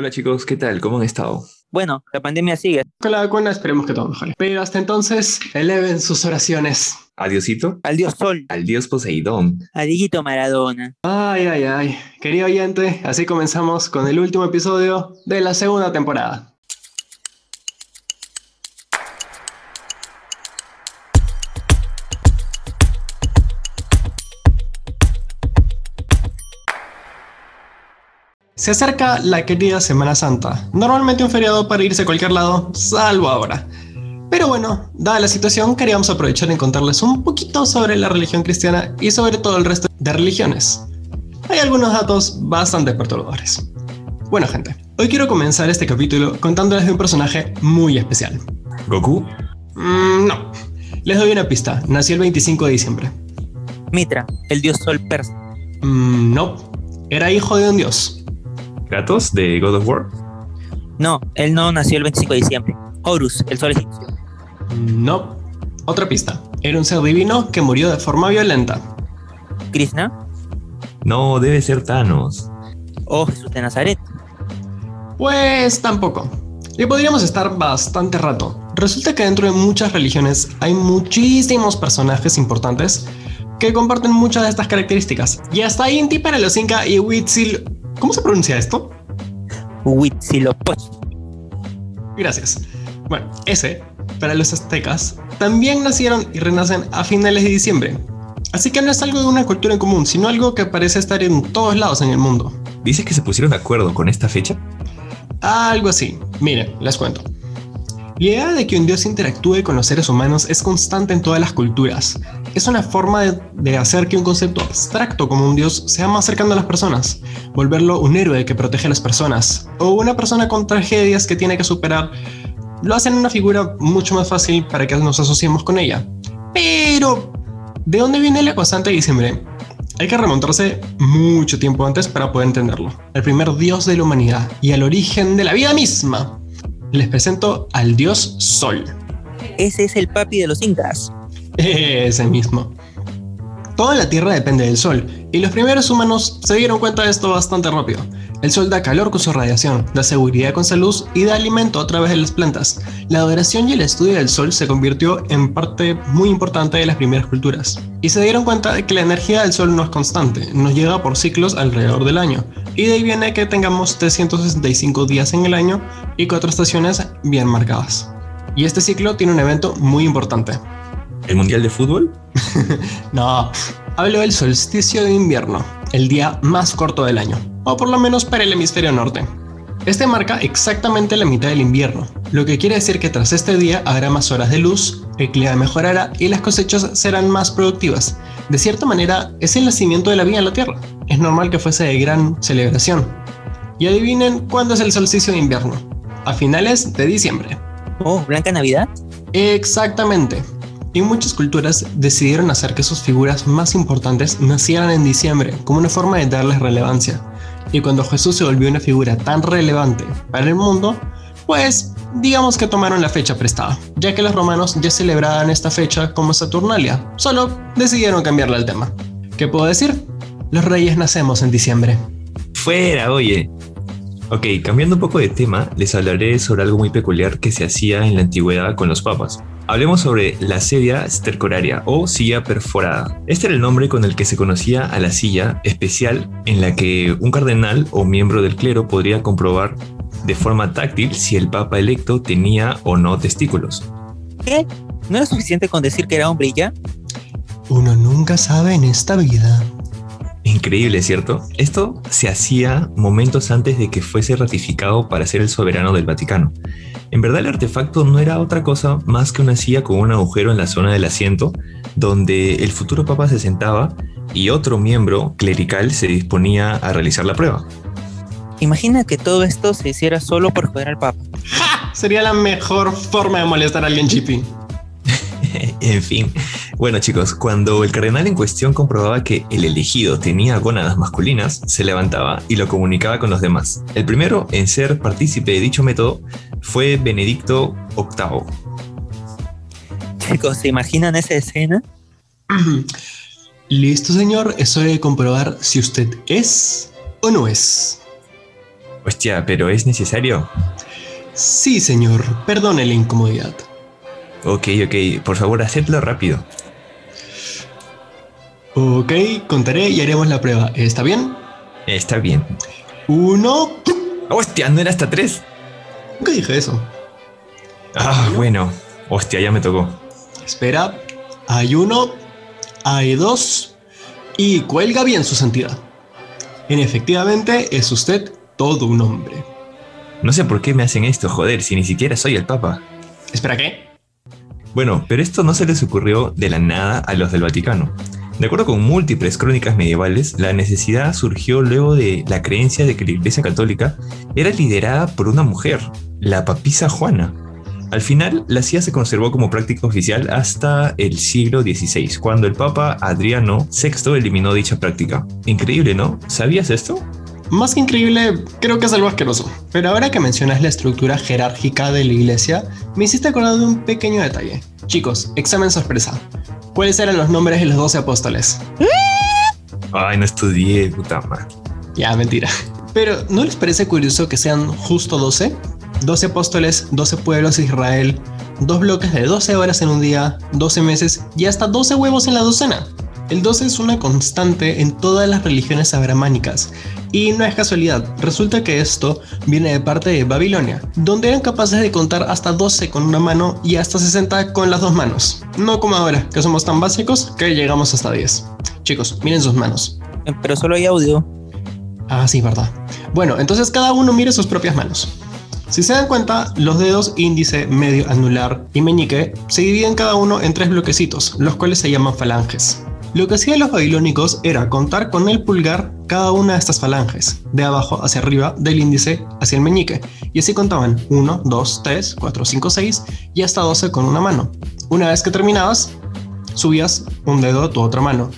Hola chicos, ¿qué tal? ¿Cómo han estado? Bueno, la pandemia sigue. Con la vacuna esperemos que todo mejore. Pero hasta entonces, eleven sus oraciones. Adiosito. Al dios Sol, Al dios Poseidón. a Dieguito Maradona. Ay, ay, ay. Querido oyente, así comenzamos con el último episodio de la segunda temporada. Se acerca la querida Semana Santa, normalmente un feriado para irse a cualquier lado, salvo ahora. Pero bueno, dada la situación, queríamos aprovechar en contarles un poquito sobre la religión cristiana y sobre todo el resto de religiones. Hay algunos datos bastante perturbadores. Bueno gente, hoy quiero comenzar este capítulo contándoles de un personaje muy especial. ¿Goku? Mm, no, les doy una pista, nació el 25 de diciembre. Mitra, el dios Sol persa. Mm, no, era hijo de un dios. ¿Kratos de God of War? No, él no nació el 25 de diciembre. Horus, el sol egipcio. No, otra pista, era un ser divino que murió de forma violenta. Krishna No, debe ser Thanos. o Jesús de Nazaret. Pues tampoco. Y podríamos estar bastante rato. Resulta que dentro de muchas religiones hay muchísimos personajes importantes que comparten muchas de estas características. Y hasta Inti para los Inca y Huitzil... ¿Cómo se pronuncia esto? Huitzilopochtli. Gracias. Bueno, ese, para los aztecas, también nacieron y renacen a finales de diciembre. Así que no es algo de una cultura en común, sino algo que parece estar en todos lados en el mundo. ¿Dices que se pusieron de acuerdo con esta fecha? Algo así. Miren, les cuento. La idea de que un dios interactúe con los seres humanos es constante en todas las culturas. Es una forma de, hacer que un concepto abstracto como un dios sea más cercano a las personas, volverlo un héroe que protege a las personas, o una persona con tragedias que tiene que superar. Lo hacen una figura mucho más fácil para que nos asociemos con ella. Pero, ¿de dónde viene la constante de diciembre? Hay que remontarse mucho tiempo antes para poder entenderlo. El primer dios de la humanidad y al origen de la vida misma. Les presento al dios Sol. Ese es el papi de los incas. Ese mismo. Toda la Tierra depende del Sol, y los primeros humanos se dieron cuenta de esto bastante rápido. El Sol da calor con su radiación, da seguridad con su luz y da alimento a través de las plantas. La adoración y el estudio del Sol se convirtió en parte muy importante de las primeras culturas. Y se dieron cuenta de que la energía del Sol no es constante, nos llega por ciclos alrededor del año. Y de ahí viene que tengamos 365 días en el año y cuatro estaciones bien marcadas. Y este ciclo tiene un evento muy importante, ¿El Mundial de Fútbol? no, hablo del solsticio de invierno, el día más corto del año, o por lo menos para el hemisferio norte. Este marca exactamente la mitad del invierno, lo que quiere decir que tras este día habrá más horas de luz, el clima mejorará y las cosechas serán más productivas. De cierta manera, es el nacimiento de la vida en la Tierra. Es normal que fuese de gran celebración. Y adivinen cuándo es el solsticio de invierno. A finales de diciembre. Oh, Blanca Navidad. Exactamente. Y muchas culturas decidieron hacer que sus figuras más importantes nacieran en diciembre como una forma de darles relevancia. Y cuando Jesús se volvió una figura tan relevante para el mundo, pues digamos que tomaron la fecha prestada, ya que los romanos ya celebraban esta fecha como Saturnalia, solo decidieron cambiarle el tema. ¿Qué puedo decir? Los reyes nacemos en diciembre. Fuera, oye. Ok, cambiando un poco de tema, les hablaré sobre algo muy peculiar que se hacía en la antigüedad con los papas. Hablemos sobre la sedia stercoraria o silla perforada. Este era el nombre con el que se conocía a la silla especial en la que un cardenal o miembro del clero podría comprobar de forma táctil si el papa electo tenía o no testículos. ¿Qué? ¿No era suficiente con decir que era hombre y ya? Uno nunca sabe en esta vida. Increíble, ¿cierto? Esto se hacía momentos antes de que fuese ratificado para ser el soberano del Vaticano. En verdad el artefacto no era otra cosa más que una silla con un agujero en la zona del asiento donde el futuro papa se sentaba y otro miembro clerical se disponía a realizar la prueba. Imagina que todo esto se hiciera solo por joder al papa. ¡Ja! Sería la mejor forma de molestar a alguien, Chippy. en fin, bueno chicos, cuando el cardenal en cuestión comprobaba que el elegido tenía gónadas masculinas, se levantaba y lo comunicaba con los demás. El primero en ser partícipe de dicho método fue Benedicto VIII. Chicos, ¿se imaginan esa escena? Listo, señor, es hora de comprobar si usted es o no es. Hostia, pero ¿es necesario? Sí, señor, perdone la incomodidad. Ok, ok, por favor, hacedlo rápido. Ok, contaré y haremos la prueba. ¿Está bien? Está bien. Uno. Hostia, ¿no era hasta tres? ¿Qué dije eso? Ah, bueno. Hostia, ya me tocó. Espera. Hay uno. Hay dos. Y cuelga bien su santidad. En efectivamente, es usted todo un hombre. No sé por qué me hacen esto, joder, si ni siquiera soy el Papa. Espera, ¿qué? Bueno, pero esto no se les ocurrió de la nada a los del Vaticano. De acuerdo con múltiples crónicas medievales, la necesidad surgió luego de la creencia de que la Iglesia Católica era liderada por una mujer, la papisa Juana. Al final, la CIA se conservó como práctica oficial hasta el siglo XVI, cuando el Papa Adriano VI eliminó dicha práctica. Increíble, ¿no? ¿Sabías esto? Más que increíble, creo que es algo asqueroso. Pero ahora que mencionas la estructura jerárquica de la iglesia, me hiciste acordar de un pequeño detalle. Chicos, examen sorpresa. ¿Cuáles eran los nombres de los doce apóstoles? Ay, no estudié, puta madre. Ya, mentira. Pero, ¿no les parece curioso que sean justo 12? 12 apóstoles, 12 pueblos de Israel, dos bloques de 12 horas en un día, 12 meses y hasta 12 huevos en la docena. El 12 es una constante en todas las religiones abramánicas, y no es casualidad, resulta que esto viene de parte de Babilonia, donde eran capaces de contar hasta 12 con una mano y hasta 60 con las dos manos. No como ahora, que somos tan básicos que llegamos hasta 10. Chicos, miren sus manos. Eh, Pero solo hay audio. Ah, sí, verdad. Bueno, entonces cada uno mire sus propias manos. Si se dan cuenta, los dedos índice, medio, anular y meñique se dividen cada uno en tres bloquecitos, los cuales se llaman falanges. Lo que hacían los babilónicos era contar con el pulgar cada una de estas falanges, de abajo hacia arriba, del índice hacia el meñique, y así contaban 1, 2, 3, 4, 5, 6 y hasta 12 con una mano. Una vez que terminabas, subías un dedo a tu otra mano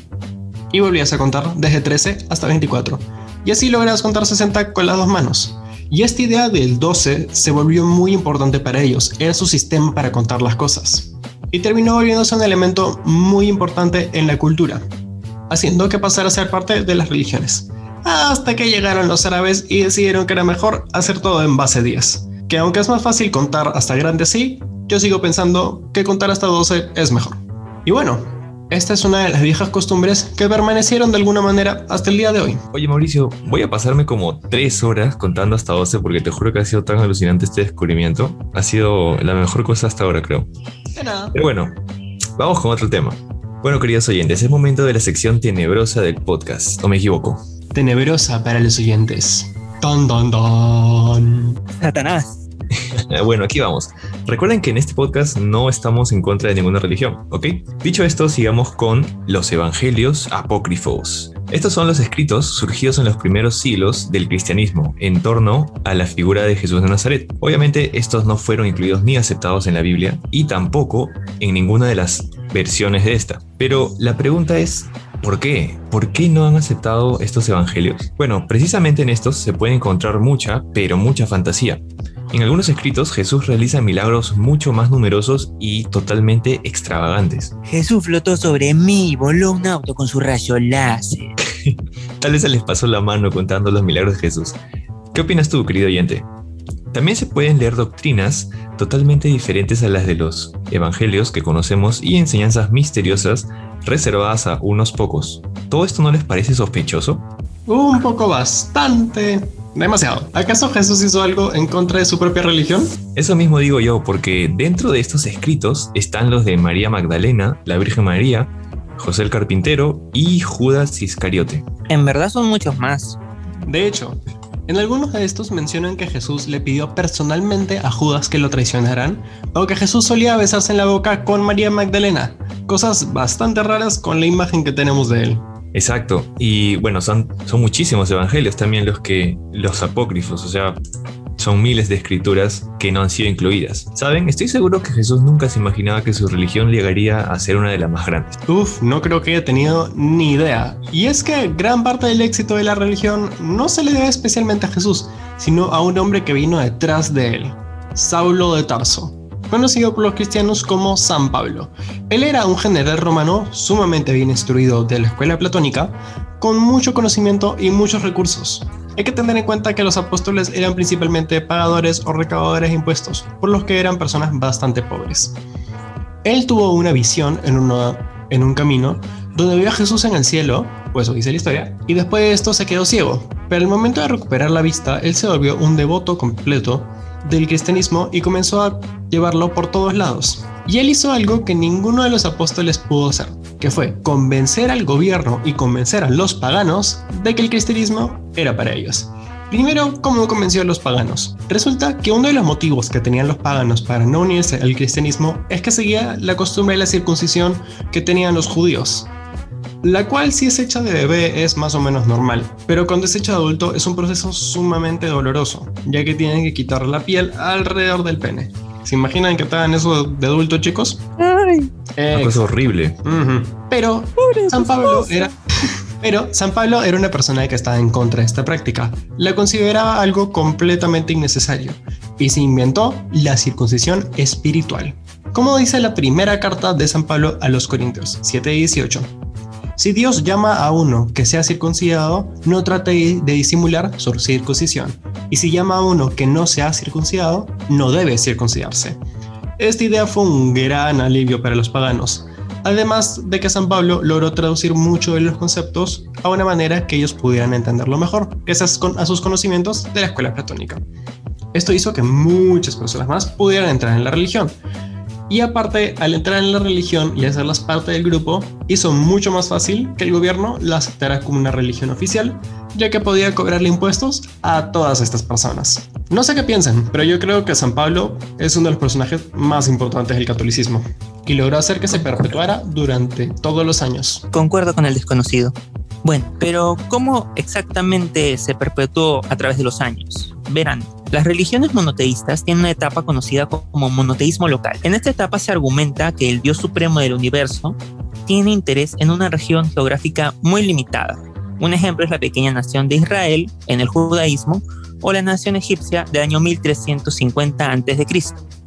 y volvías a contar desde 13 hasta 24, y así lograbas contar 60 con las dos manos. Y esta idea del 12 se volvió muy importante para ellos, era su sistema para contar las cosas. Y terminó volviéndose un elemento muy importante en la cultura, haciendo que pasara a ser parte de las religiones. Hasta que llegaron los árabes y decidieron que era mejor hacer todo en base 10. Que aunque es más fácil contar hasta grande así, yo sigo pensando que contar hasta 12 es mejor. Y bueno, esta es una de las viejas costumbres que permanecieron de alguna manera hasta el día de hoy. Oye Mauricio, voy a pasarme como tres horas contando hasta 12 porque te juro que ha sido tan alucinante este descubrimiento. Ha sido la mejor cosa hasta ahora, creo. De nada. Pero bueno, vamos con otro tema. Bueno, queridos oyentes, es momento de la sección tenebrosa del podcast, ¿o me equivoco? Tenebrosa para los oyentes. Don, don, don. Satanás. bueno, aquí vamos. Recuerden que en este podcast no estamos en contra de ninguna religión, ¿ok? Dicho esto, sigamos con los evangelios apócrifos. Estos son los escritos surgidos en los primeros siglos del cristianismo en torno a la figura de Jesús de Nazaret. Obviamente estos no fueron incluidos ni aceptados en la Biblia y tampoco en ninguna de las versiones de esta. Pero la pregunta es, ¿Por qué? ¿Por qué no han aceptado estos evangelios? Bueno, precisamente en estos se puede encontrar mucha, pero mucha fantasía. En algunos escritos Jesús realiza milagros mucho más numerosos y totalmente extravagantes. Jesús flotó sobre mí y voló un auto con su rayo láser. Tal vez se les pasó la mano contando los milagros de Jesús. ¿Qué opinas tú, querido oyente? También se pueden leer doctrinas totalmente diferentes a las de los evangelios que conocemos y enseñanzas misteriosas reservadas a unos pocos. ¿Todo esto no les parece sospechoso? Un poco bastante. Demasiado. ¿Acaso Jesús hizo algo en contra de su propia religión? Eso mismo digo yo, porque dentro de estos escritos están los de María Magdalena, la Virgen María, José el Carpintero y Judas Iscariote. En verdad son muchos más. De hecho, en algunos de estos mencionan que Jesús le pidió personalmente a Judas que lo traicionaran, o que Jesús solía besarse en la boca con María Magdalena, cosas bastante raras con la imagen que tenemos de él. Exacto. Y bueno, son, son muchísimos evangelios también los que los apócrifos, o sea, son miles de escrituras que no han sido incluidas. ¿Saben? Estoy seguro que Jesús nunca se imaginaba que su religión llegaría a ser una de las más grandes. Uf, no creo que haya tenido ni idea. Y es que gran parte del éxito de la religión no se le debe especialmente a Jesús, sino a un hombre que vino detrás de él, Saulo de Tarso conocido por los cristianos como San Pablo. Él era un general romano sumamente bien instruido de la escuela platónica, con mucho conocimiento y muchos recursos. Hay que tener en cuenta que los apóstoles eran principalmente pagadores o recaudadores de impuestos, por los que eran personas bastante pobres. Él tuvo una visión en, un camino donde vio a Jesús en el cielo, pues eso dice la historia, y después de esto se quedó ciego. Pero al momento de recuperar la vista, él se volvió un devoto completo del cristianismo y comenzó a llevarlo por todos lados. Y él hizo algo que ninguno de los apóstoles pudo hacer, que fue convencer al gobierno y convencer a los paganos de que el cristianismo era para ellos. Primero, ¿cómo convenció a los paganos? Resulta que uno de los motivos que tenían los paganos para no unirse al cristianismo es que seguía la costumbre de la circuncisión que tenían los judíos la cual si es hecha de bebé es más o menos normal, pero cuando es hecha de adulto es un proceso sumamente doloroso, ya que tienen que quitar la piel alrededor del pene. ¿Se imaginan que estaban eso de adulto, chicos? Ay, Una cosa horrible. Pero San Pablo era pero San Pablo era una persona que estaba en contra de esta práctica. La consideraba algo completamente innecesario y se inventó la circuncisión espiritual. Como dice la primera carta de San Pablo a los Corintios 7:18. Si Dios llama a uno que sea circuncidado, no trate de disimular su circuncisión. Y si llama a uno que no sea circuncidado, no debe circuncidarse. Esta idea fue un gran alivio para los paganos, además de que San Pablo logró traducir mucho de los conceptos a una manera que ellos pudieran entenderlo mejor, gracias a sus conocimientos de la escuela platónica. Esto hizo que muchas personas más pudieran entrar en la religión, y aparte, al entrar en la religión y hacerlas parte del grupo, hizo mucho más fácil que el gobierno la aceptara como una religión oficial, ya que podía cobrarle impuestos a todas estas personas. No sé qué piensan, pero yo creo que San Pablo es uno de los personajes más importantes del catolicismo y logró hacer que se perpetuara durante todos los años. concuerdo con el desconocido. Bueno, pero ¿cómo exactamente se perpetuó a través de los años? Verán, las religiones monoteístas tienen una etapa conocida como monoteísmo local. En esta etapa se argumenta que el Dios supremo del universo tiene interés en una región geográfica muy limitada. Un ejemplo es la pequeña nación de Israel en el judaísmo o la nación egipcia del año 1350 a.C.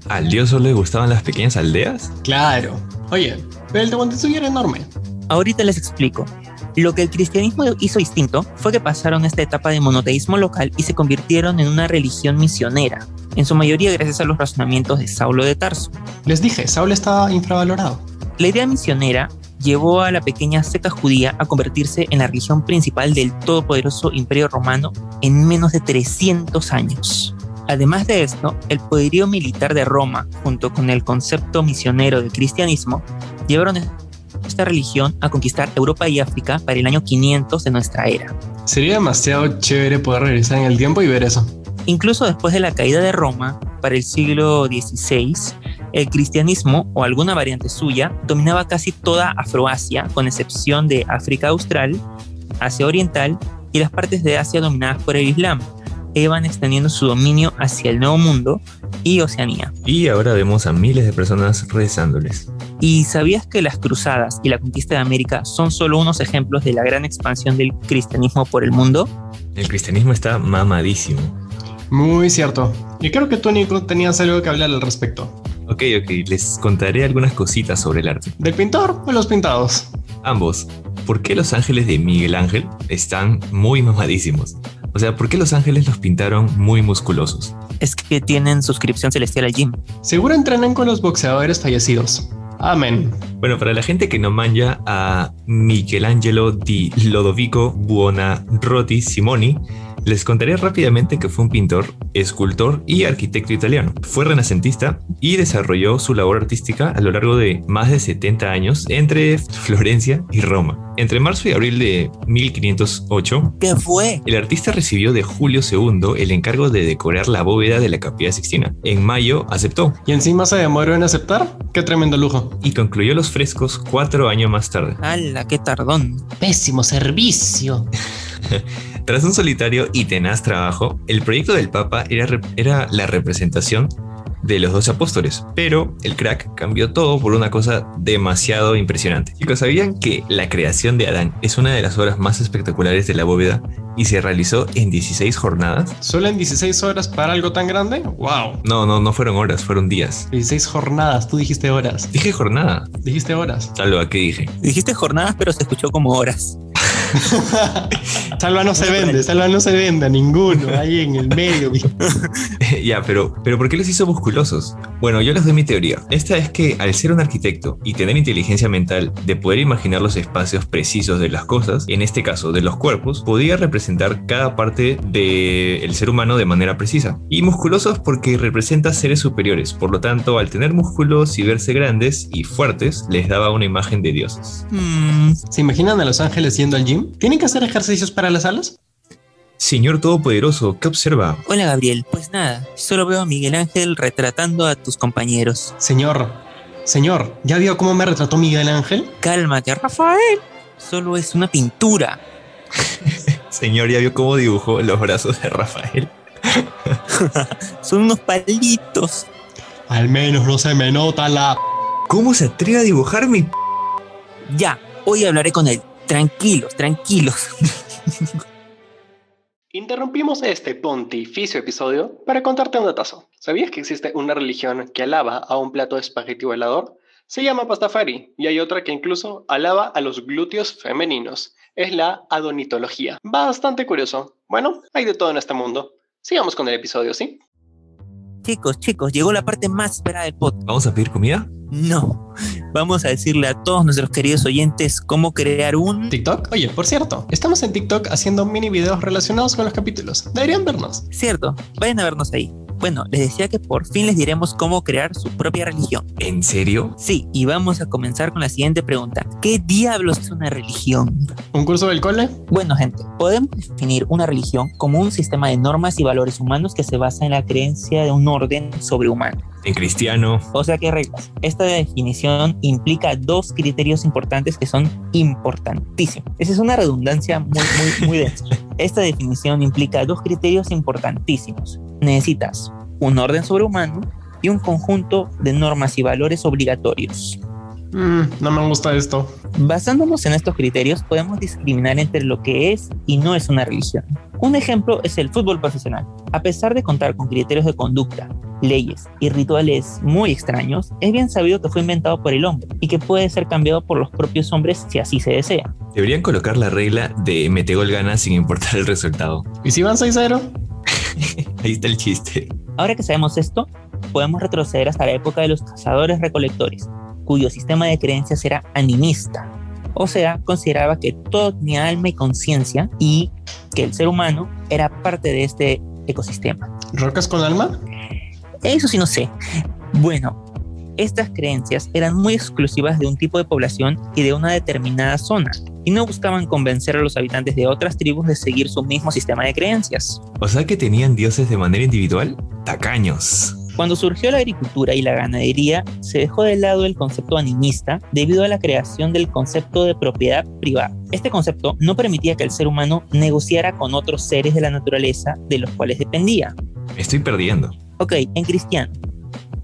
¿Al dios solo le gustaban las pequeñas aldeas? Claro. Oye, pero el de Montezuma era enorme. Ahorita les explico. Lo que el cristianismo hizo distinto fue que pasaron esta etapa de monoteísmo local y se convirtieron en una religión misionera, en su mayoría gracias a los razonamientos de Saulo de Tarso. Les dije, Saúl estaba infravalorado. La idea misionera llevó a la pequeña secta judía a convertirse en la religión principal del todopoderoso imperio romano en menos de 300 años. Además de esto, el poderío militar de Roma, junto con el concepto misionero del cristianismo, llevaron esta religión a conquistar Europa y África para el año 500 de nuestra era. Sería demasiado chévere poder regresar en el tiempo y ver eso. Incluso después de la caída de Roma, para el siglo XVI, el cristianismo, o alguna variante suya, dominaba casi toda Afroasia, con excepción de África Austral, Asia Oriental y las partes de Asia dominadas por el Islam, e iban extendiendo su dominio hacia el Nuevo Mundo y Oceanía. Y ahora vemos a miles de personas rezándoles. ¿Y sabías que las cruzadas y la conquista de América son solo unos ejemplos de la gran expansión del cristianismo por el mundo? El cristianismo está mamadísimo. Muy cierto. Y creo que tú, Nico, tenías algo que hablar al respecto. Ok, ok, les contaré algunas cositas sobre el arte. ¿Del pintor o los pintados? Ambos. ¿Por qué los ángeles de Miguel Ángel están muy mamadísimos? O sea, ¿por qué los ángeles los pintaron muy musculosos? Es que tienen suscripción celestial al gym. Seguro entrenan con los boxeadores fallecidos. Amén. Bueno, para la gente que no manja a Michelangelo di Lodovico Buonarroti Simoni, les contaré rápidamente que fue un pintor, escultor y arquitecto italiano. Fue renacentista y desarrolló su labor artística a lo largo de más de 70 años entre Florencia y Roma. Entre marzo y abril de 1508, ¿Qué fue? el artista recibió de Julio II el encargo de decorar la bóveda de la Capilla Sixtina. En mayo aceptó ¿Y encima se demoró en aceptar? ¡Qué tremendo lujo! y concluyó los frescos cuatro años más tarde. ¡Hala, qué tardón! Pésimo servicio. Tras un solitario y tenaz trabajo, el proyecto del Papa era, era la representación de los dos apóstoles, pero el crack cambió todo por una cosa demasiado impresionante. Chicos, ¿sabían que la creación de Adán es una de las obras más espectaculares de la bóveda y se realizó en 16 jornadas? ¿Solo en 16 horas para algo tan grande? ¡Wow! No, no, no fueron horas, fueron días. 16 jornadas, tú dijiste horas. Dije jornada. Dijiste horas. Salvo a qué dije. Dijiste jornadas, pero se escuchó como horas. Salva no se vende, Salva no se vende a ninguno, ahí en el medio. ya, pero, pero ¿por qué los hizo musculosos? Bueno, yo les doy mi teoría. Esta es que al ser un arquitecto y tener inteligencia mental de poder imaginar los espacios precisos de las cosas, en este caso de los cuerpos, podía representar cada parte del ser humano de manera precisa. Y musculosos porque representa seres superiores, por lo tanto, al tener músculos y verse grandes y fuertes, les daba una imagen de dioses. ¿Se imaginan a los ángeles yendo al gym? ¿Tienen que hacer ejercicios para las alas? Señor Todopoderoso, ¿qué observa? hola Gabriel, pues nada, solo veo a Miguel Ángel retratando a tus compañeros. Señor, señor, ¿ya vio cómo me retrató Miguel Ángel? Cálmate, Rafael. Solo es una pintura. Señor, ¿ya vio cómo dibujó los brazos de Rafael? Son unos palitos. Al menos no se me nota la... ¿Cómo se atreve a dibujar mi... Ya, hoy hablaré con él. Tranquilos, tranquilos. Interrumpimos este pontificio episodio para contarte un datazo. ¿Sabías que existe una religión que alaba a un plato de espagueti volador? Se llama pastafari y hay otra que incluso alaba a los glúteos femeninos. Es la adonitología. Bastante curioso. Bueno, hay de todo en este mundo. Sigamos con el episodio, ¿sí? Chicos, chicos, llegó la parte más esperada del podcast. ¿Vamos a pedir comida? No. Vamos a decirle a todos nuestros queridos oyentes cómo crear un... TikTok. Oye, por cierto, estamos en TikTok haciendo mini videos relacionados con los capítulos. Deberían vernos. Cierto, vayan a vernos ahí. Bueno, les decía que por fin les diremos cómo crear su propia religión. ¿En serio? Sí, y vamos a comenzar con la siguiente pregunta. ¿Qué diablos es una religión? ¿Un curso del cole? Bueno, gente, podemos definir una religión como un sistema de normas y valores humanos que se basa en la creencia de un orden sobrehumano. En cristiano. O sea, ¿qué reglas? Esta definición implica dos criterios importantes que son importantísimos. Esa es una redundancia muy, muy, muy densa. Esta definición implica dos criterios importantísimos. Necesitas un orden sobrehumano y un conjunto de normas y valores obligatorios. Mm, no me gusta esto. Basándonos en estos criterios, podemos discriminar entre lo que es y no es una religión. Un ejemplo es el fútbol profesional. A pesar de contar con criterios de conducta, leyes y rituales muy extraños, es bien sabido que fue inventado por el hombre y que puede ser cambiado por los propios hombres si así se desea. Deberían colocar la regla de mete gol gana sin importar el resultado. ¿Y si van 6-0? Ahí está el chiste. Ahora que sabemos esto, podemos retroceder hasta la época de los cazadores recolectores, cuyo sistema de creencias era animista. O sea, consideraba que todo tenía alma y conciencia y que el ser humano era parte de este ecosistema. ¿Rocas con alma? Eso sí no sé. Bueno, estas creencias eran muy exclusivas de un tipo de población y de una determinada zona, y no buscaban convencer a los habitantes de otras tribus de seguir su mismo sistema de creencias. O sea que tenían dioses de manera individual. Tacaños. Cuando surgió la agricultura y la ganadería, se dejó de lado el concepto animista debido a la creación del concepto de propiedad privada. Este concepto no permitía que el ser humano negociara con otros seres de la naturaleza de los cuales dependía. Estoy perdiendo. Ok, en cristiano,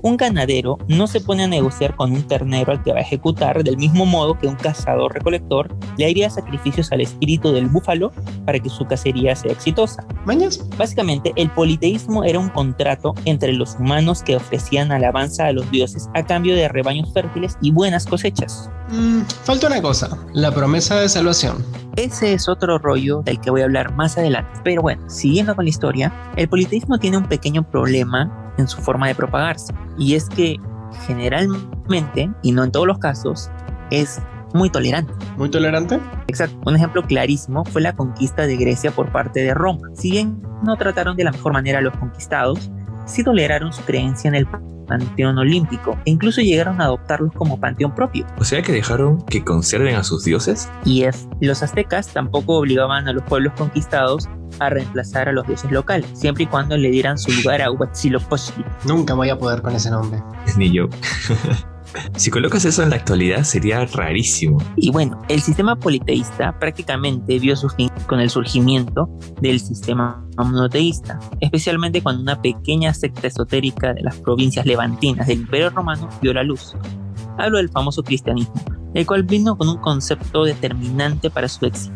un ganadero no se pone a negociar con un ternero al que va a ejecutar del mismo modo que un cazador recolector le haría sacrificios al espíritu del búfalo para que su cacería sea exitosa. ¿Mañas? Básicamente, el politeísmo era un contrato entre los humanos que ofrecían alabanza a los dioses a cambio de rebaños fértiles y buenas cosechas. Mm, falta una cosa, la promesa de salvación. Ese es otro rollo del que voy a hablar más adelante. Pero bueno, siguiendo con la historia, el politeísmo tiene un pequeño problema en su forma de propagarse. Y es que generalmente, y no en todos los casos, es muy tolerante. ¿Muy tolerante? Exacto. Un ejemplo clarísimo fue la conquista de Grecia por parte de Roma. Si bien no trataron de la mejor manera a los conquistados, sí toleraron su creencia en el panteón olímpico e incluso llegaron a adoptarlos como panteón propio. O sea que dejaron que conserven a sus dioses. Y es, los aztecas tampoco obligaban a los pueblos conquistados a reemplazar a los dioses locales, siempre y cuando le dieran su lugar a Huitzilopochtli. Nunca voy a poder con ese nombre. Ni yo. si colocas eso en la actualidad sería rarísimo. Y bueno, el sistema politeísta prácticamente vio su fin con el surgimiento del sistema monoteísta, especialmente cuando una pequeña secta esotérica de las provincias levantinas del Imperio Romano vio la luz. Hablo del famoso cristianismo, el cual vino con un concepto determinante para su éxito.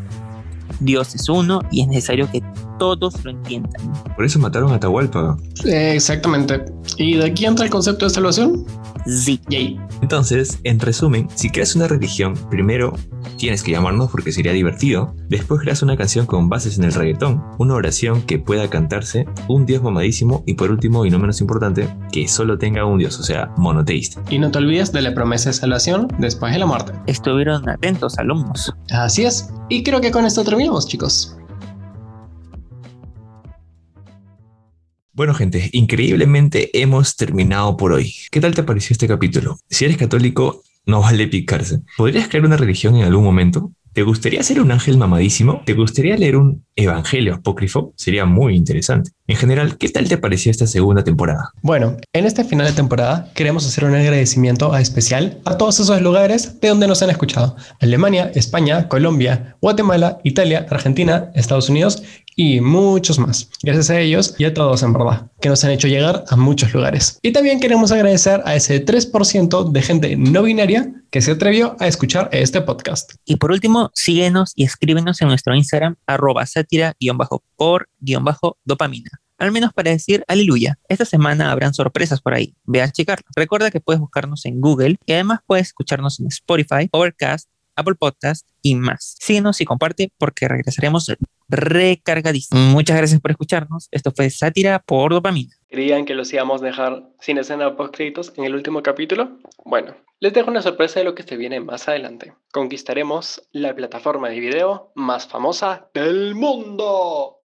Dios es uno y es necesario que todos lo entiendan. Por eso mataron a Atahualpa. Eh, exactamente. ¿Y de aquí entra el concepto de salvación? Sí. Yay. Entonces, en resumen, si creas una religión, primero tienes que llamarnos porque sería divertido, después creas una canción con bases en el reggaetón, una oración que pueda cantarse, un dios mamadísimo y por último y no menos importante, que solo tenga un dios, o sea, monoteísta. Y no te olvides de la promesa de salvación después de la muerte. Estuvieron atentos, alumnos. Así es. Y creo que con esto terminamos, chicos. Bueno, gente, increíblemente hemos terminado por hoy. ¿Qué tal te pareció este capítulo? Si eres católico, no vale picarse. ¿Podrías crear una religión en algún momento? ¿Te gustaría ser un ángel mamadísimo? ¿Te gustaría leer un evangelio apócrifo? Sería muy interesante. En general, ¿qué tal te pareció esta segunda temporada? Bueno, en este final de temporada queremos hacer un agradecimiento especial a todos esos lugares de donde nos han escuchado. Alemania, España, Colombia, Guatemala, Italia, Argentina, Estados Unidos y muchos más. Gracias a ellos y a todos en verdad, que nos han hecho llegar a muchos lugares. Y también queremos agradecer a ese 3% de gente no binaria que se atrevió a escuchar este podcast. Y por último, síguenos y escríbenos en nuestro Instagram arroba sátira-por-dopamina. Al menos para decir aleluya. Esta semana habrán sorpresas por ahí. Ve a checarlo. Recuerda que puedes buscarnos en Google y además puedes escucharnos en Spotify, Overcast, Apple Podcast y más. Síguenos y comparte porque regresaremos recargadísimos. Muchas gracias por escucharnos. Esto fue Sátira por Dopamina. ¿Creían que los íbamos a dejar sin escena post créditos en el último capítulo? Bueno, les dejo una sorpresa de lo que se viene más adelante. Conquistaremos la plataforma de video más famosa del mundo.